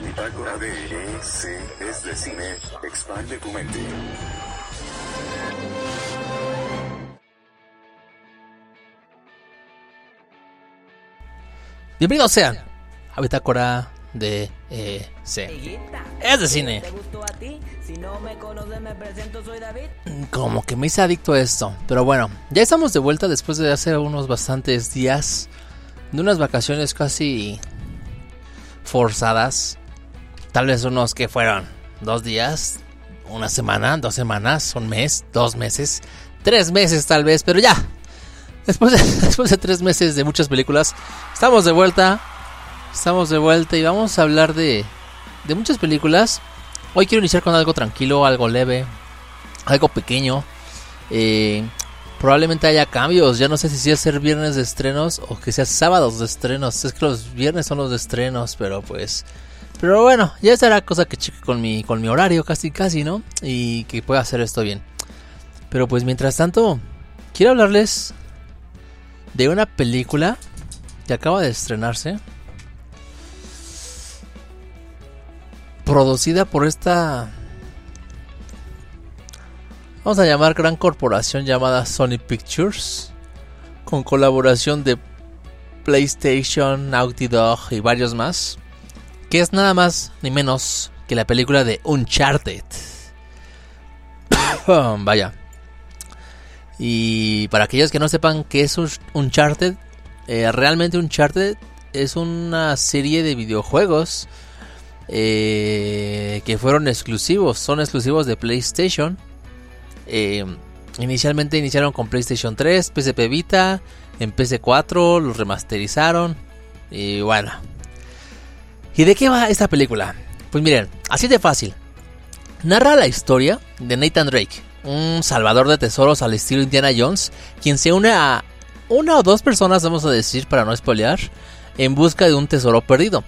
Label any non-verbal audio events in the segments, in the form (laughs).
Bitácora de E.C. es de cine. Expande tu mente. Bienvenidos sean a Bitácora de eh, C. Es de cine. Como que me hice adicto a esto. Pero bueno, ya estamos de vuelta después de hace unos bastantes días de unas vacaciones casi forzadas. Tal vez unos que fueron dos días, una semana, dos semanas, un mes, dos meses, tres meses tal vez, pero ya. Después de, (laughs) después de tres meses de muchas películas, estamos de vuelta. Estamos de vuelta y vamos a hablar de, de muchas películas. Hoy quiero iniciar con algo tranquilo, algo leve, algo pequeño. Eh, probablemente haya cambios. Ya no sé si sea ser viernes de estrenos o que sea sábados de estrenos. Es que los viernes son los de estrenos, pero pues. Pero bueno, ya será cosa que cheque con mi, con mi horario, casi casi, ¿no? Y que pueda hacer esto bien. Pero pues mientras tanto, quiero hablarles de una película que acaba de estrenarse. Producida por esta... Vamos a llamar gran corporación llamada Sony Pictures. Con colaboración de PlayStation, Naughty Dog y varios más. Que es nada más ni menos que la película de Uncharted. (coughs) Vaya. Y para aquellos que no sepan qué es Uncharted, eh, realmente Uncharted es una serie de videojuegos eh, que fueron exclusivos, son exclusivos de PlayStation. Eh, inicialmente iniciaron con PlayStation 3, PSP Vita, en PC4 los remasterizaron y bueno. ¿Y de qué va esta película? Pues miren, así de fácil. Narra la historia de Nathan Drake, un salvador de tesoros al estilo Indiana Jones, quien se une a una o dos personas, vamos a decir, para no spoilear, en busca de un tesoro perdido.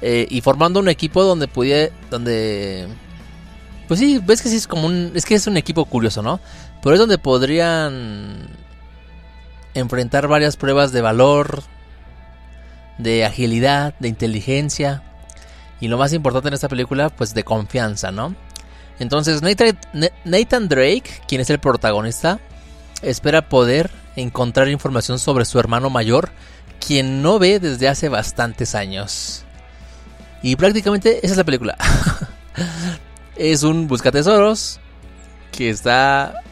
Eh, y formando un equipo donde pudiera, donde... Pues sí, ves que sí es como un... Es que es un equipo curioso, ¿no? Pero es donde podrían enfrentar varias pruebas de valor, de agilidad, de inteligencia. Y lo más importante en esta película, pues de confianza, ¿no? Entonces Nathan, Drake, quien es el protagonista, espera poder encontrar información sobre su hermano mayor, quien no ve desde hace bastantes años. Y prácticamente esa es la película. (laughs) es un buscatesoros que está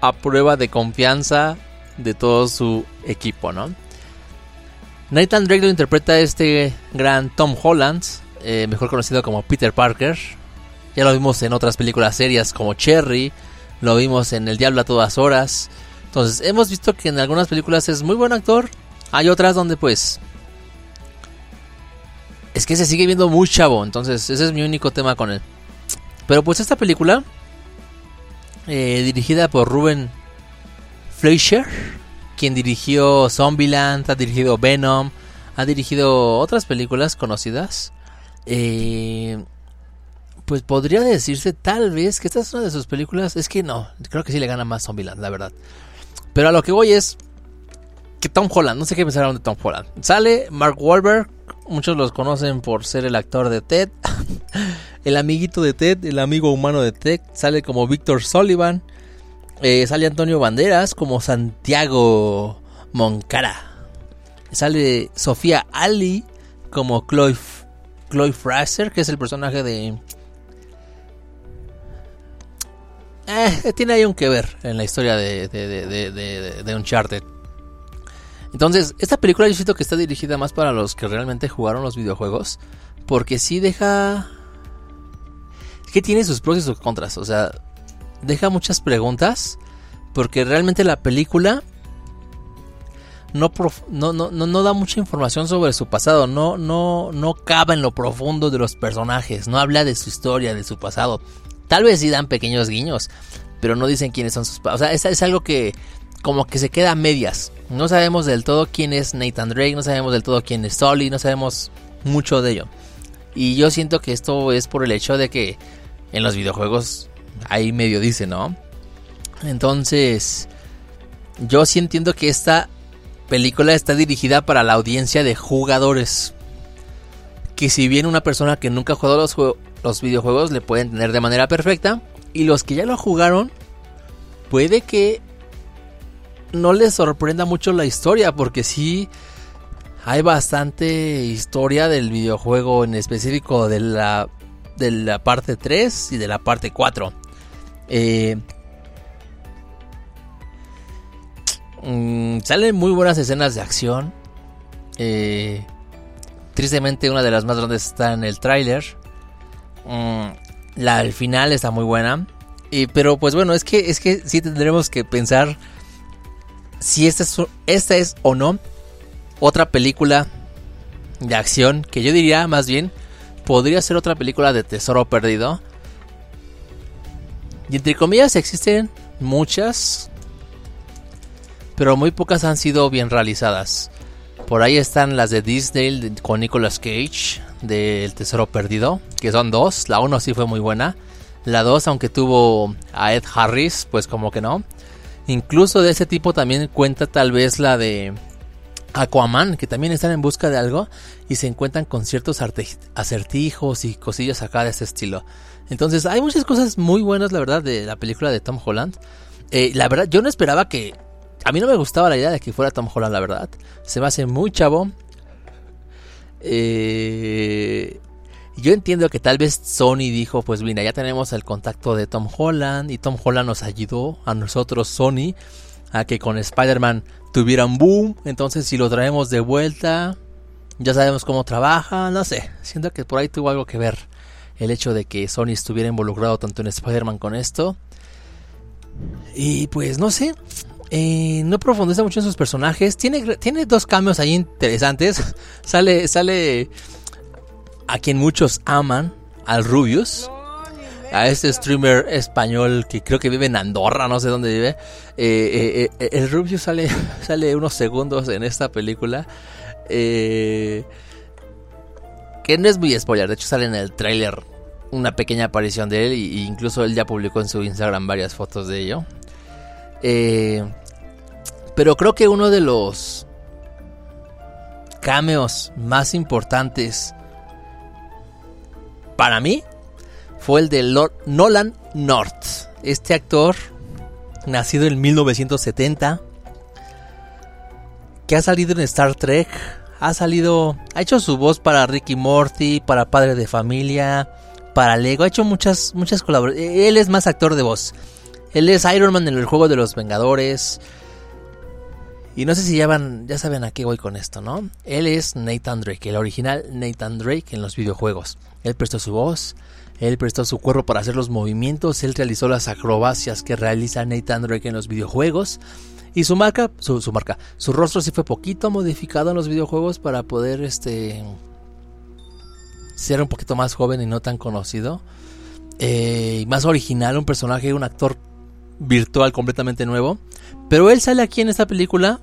a prueba de confianza de todo su equipo, ¿no? Nathan Drake lo interpreta este gran Tom Holland, eh, mejor conocido como Peter Parker. Ya lo vimos en otras películas serias como Cherry, lo vimos en El Diablo a todas horas. Entonces, hemos visto que en algunas películas es muy buen actor. Hay otras donde pues... Es que se sigue viendo muy chavo. Entonces, ese es mi único tema con él. Pero pues esta película... Eh, dirigida por Ruben Fleischer. Quien dirigió Zombieland, ha dirigido Venom. Ha dirigido otras películas conocidas. Eh, pues podría decirse tal vez que esta es una de sus películas. Es que no, creo que sí le gana más Zombieland, la verdad. Pero a lo que voy es que Tom Holland, no sé qué pensaron de Tom Holland. Sale Mark Wahlberg, muchos los conocen por ser el actor de Ted, (laughs) el amiguito de Ted, el amigo humano de Ted. Sale como Victor Sullivan. Eh, sale Antonio Banderas como Santiago Moncara. Sale Sofía Ali como Chloe, Chloe Fraser, que es el personaje de eh, tiene ahí un que ver en la historia de, de, Uncharted. Entonces, esta película yo siento que está dirigida más para los que realmente jugaron los videojuegos. Porque sí deja... Que tiene sus pros y sus contras. O sea, deja muchas preguntas. Porque realmente la película no, no, no, no, da mucha información sobre su pasado. No, no, no cava en lo profundo de los personajes. No habla de su historia, de su pasado. Tal vez sí dan pequeños guiños, pero no dicen quiénes son sus padres. O sea, es, es algo que como que se queda a medias. No sabemos del todo quién es Nathan Drake, no sabemos del todo quién es Sully, no sabemos mucho de ello. Y yo siento que esto es por el hecho de que en los videojuegos ahí medio dice, ¿no? Entonces, yo sí entiendo que esta película está dirigida para la audiencia de jugadores. Que si bien una persona que nunca ha jugado los, los videojuegos le puede entender de manera perfecta. Y los que ya lo jugaron, puede que no les sorprenda mucho la historia. Porque sí hay bastante historia del videojuego en específico de la, de la parte 3 y de la parte 4. Eh, Mm, salen muy buenas escenas de acción. Eh, tristemente una de las más grandes está en el tráiler. Mm, la al final está muy buena. pero pues bueno, es que, es que sí tendremos que pensar si esta es, esta es o no otra película de acción. Que yo diría más bien podría ser otra película de tesoro perdido. Y entre comillas existen muchas pero muy pocas han sido bien realizadas. Por ahí están las de Disney con Nicolas Cage del Tesoro Perdido, que son dos. La uno sí fue muy buena. La dos, aunque tuvo a Ed Harris, pues como que no. Incluso de ese tipo también cuenta tal vez la de Aquaman, que también están en busca de algo y se encuentran con ciertos acertijos y cosillas acá de ese estilo. Entonces hay muchas cosas muy buenas, la verdad, de la película de Tom Holland. Eh, la verdad, yo no esperaba que a mí no me gustaba la idea de que fuera Tom Holland, la verdad. Se me hace muy chavo. Eh, yo entiendo que tal vez Sony dijo, pues mira, ya tenemos el contacto de Tom Holland y Tom Holland nos ayudó a nosotros, Sony, a que con Spider-Man tuvieran boom. Entonces si lo traemos de vuelta, ya sabemos cómo trabaja, no sé. Siento que por ahí tuvo algo que ver el hecho de que Sony estuviera involucrado tanto en Spider-Man con esto. Y pues no sé, eh, no profundiza mucho en sus personajes. Tiene, tiene dos cambios ahí interesantes. (laughs) sale, sale a quien muchos aman, al Rubius. A este streamer español que creo que vive en Andorra, no sé dónde vive. Eh, eh, el Rubius sale, (laughs) sale unos segundos en esta película. que no es muy spoiler, de hecho sale en el trailer una pequeña aparición de él. E incluso él ya publicó en su Instagram varias fotos de ello. Eh, pero creo que uno de los cameos más importantes para mí fue el de Lord Nolan North. Este actor, nacido en 1970, que ha salido en Star Trek, ha salido, ha hecho su voz para Ricky Morty, para Padre de Familia, para Lego, ha hecho muchas, muchas colaboraciones. Él es más actor de voz. Él es Iron Man en el juego de los Vengadores. Y no sé si ya, van, ya saben a qué voy con esto, ¿no? Él es Nathan Drake, el original Nathan Drake en los videojuegos. Él prestó su voz, él prestó su cuerpo para hacer los movimientos, él realizó las acrobacias que realiza Nathan Drake en los videojuegos. Y su marca, su, marca, su rostro sí fue poquito modificado en los videojuegos para poder este ser un poquito más joven y no tan conocido. Eh, más original, un personaje, un actor virtual completamente nuevo. Pero él sale aquí en esta película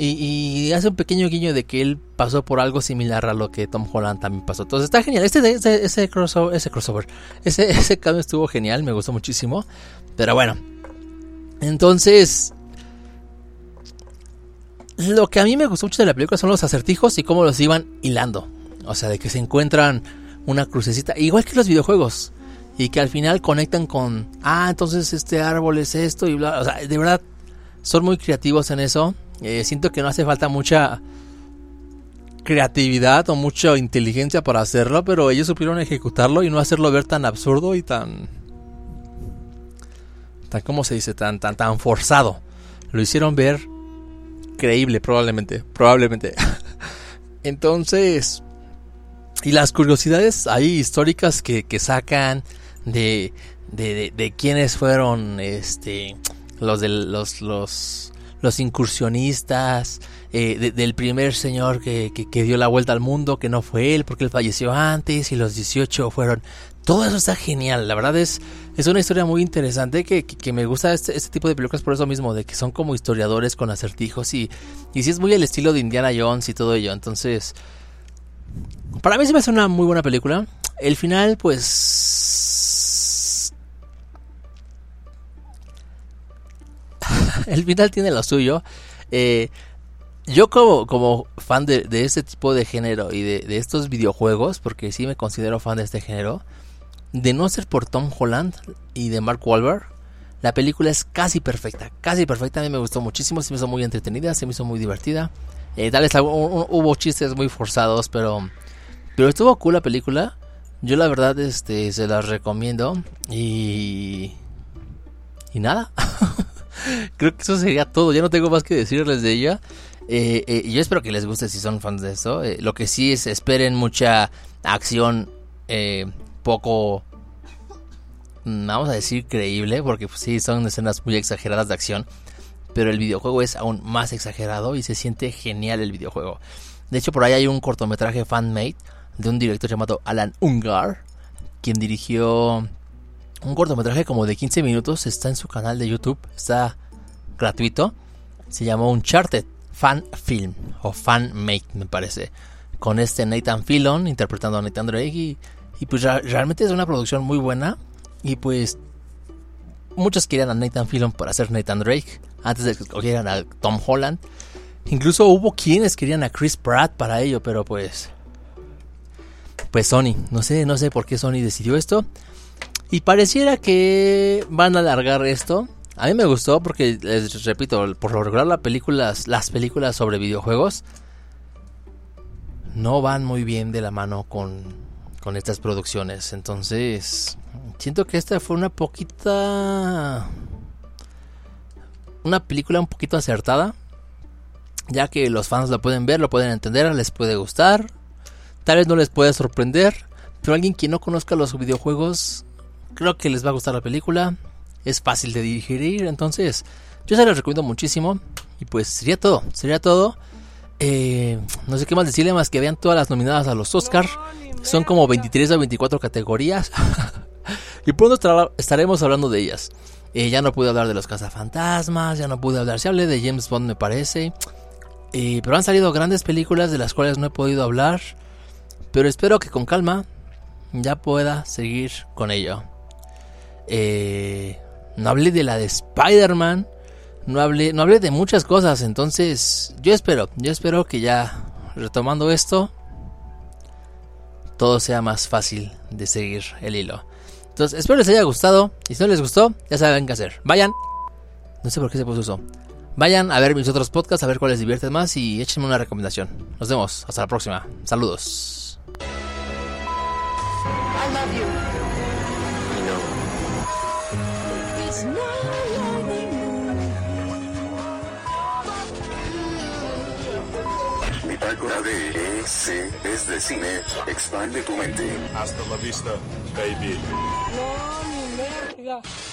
y, hace un pequeño guiño de que él pasó por algo similar a lo que Tom Holland también pasó. Entonces está genial. Este, ese crossover, ese crossover, (laughs) ese, ese cambio estuvo genial, me gustó muchísimo. Pero bueno, entonces lo que a mí me gustó mucho de la película son los acertijos y cómo los iban hilando. O sea, de que se encuentran una crucecita, igual que los videojuegos y que al final conectan con, ah, entonces este árbol es esto y bla, o sea, de verdad son muy creativos en eso. Eh, siento que no hace falta mucha creatividad o mucha inteligencia para hacerlo, pero ellos supieron ejecutarlo y no hacerlo ver tan absurdo y tan tan cómo se dice, tan tan tan forzado. Lo hicieron ver creíble probablemente, probablemente. (laughs) Entonces, y las curiosidades ahí históricas que, que sacan de, de, de, quiénes fueron este los de los los los incursionistas eh, del primer señor que, que, dio la vuelta al mundo que no fue él porque él falleció antes y los 18 fueron todo eso está genial la verdad es es una historia muy interesante que, que me gusta este, este, tipo de películas por eso mismo de que son como historiadores con acertijos y y sí es muy el estilo de Indiana Jones y todo ello entonces para mí se me hace una muy buena película. El final pues (laughs) el final tiene lo suyo. Eh, yo como, como fan de, de este tipo de género y de, de estos videojuegos, porque sí me considero fan de este género, de no ser por Tom Holland y de Mark Wahlberg, la película es casi perfecta, casi perfecta. A mí me gustó muchísimo, se me hizo muy entretenida, se me hizo muy divertida. Eh, tal vez hubo chistes muy forzados, pero, pero estuvo cool la película. Yo la verdad este, se las recomiendo y... Y nada. (laughs) Creo que eso sería todo. Ya no tengo más que decirles de ella. Eh, eh, yo espero que les guste si son fans de eso. Eh, lo que sí es esperen mucha acción poco Mm, vamos a decir creíble, porque pues, sí son escenas muy exageradas de acción, pero el videojuego es aún más exagerado y se siente genial el videojuego. De hecho, por ahí hay un cortometraje fan-made de un director llamado Alan Ungar, quien dirigió un cortometraje como de 15 minutos, está en su canal de YouTube, está gratuito, se llamó Uncharted Fan Film o Fan Made, me parece, con este Nathan Fillon interpretando a Nathan Drake y, y pues realmente es una producción muy buena y pues muchos querían a Nathan Fillon para hacer Nathan Drake antes de que escogieran a Tom Holland. Incluso hubo quienes querían a Chris Pratt para ello, pero pues pues Sony, no sé, no sé por qué Sony decidió esto. Y pareciera que van a alargar esto. A mí me gustó porque les repito, por lo regular las películas, las películas sobre videojuegos no van muy bien de la mano con con estas producciones. Entonces, siento que esta fue una poquita... Una película un poquito acertada. Ya que los fans lo pueden ver, lo pueden entender, les puede gustar. Tal vez no les puede sorprender. Pero alguien que no conozca los videojuegos, creo que les va a gustar la película. Es fácil de digerir. Entonces, yo se los recomiendo muchísimo. Y pues sería todo. Sería todo. Eh, no sé qué más decirle más que vean todas las nominadas a los Oscars. Son como 23 o 24 categorías. (laughs) y pronto estaremos hablando de ellas. Eh, ya no pude hablar de los cazafantasmas, ya no pude hablar. Se hablé de James Bond, me parece. Eh, pero han salido grandes películas de las cuales no he podido hablar. Pero espero que con calma ya pueda seguir con ello. Eh, no hablé de la de Spider-Man. No hablé, no hablé de muchas cosas. Entonces, yo espero, yo espero que ya retomando esto, todo sea más fácil de seguir el hilo. Entonces, espero les haya gustado. Y si no les gustó, ya saben qué hacer. Vayan. No sé por qué se puso eso. Vayan a ver mis otros podcasts, a ver cuál les divierte más y échenme una recomendación. Nos vemos. Hasta la próxima. Saludos. Bitácora de EC es de cine. Expande tu mente. Hasta la vista, baby.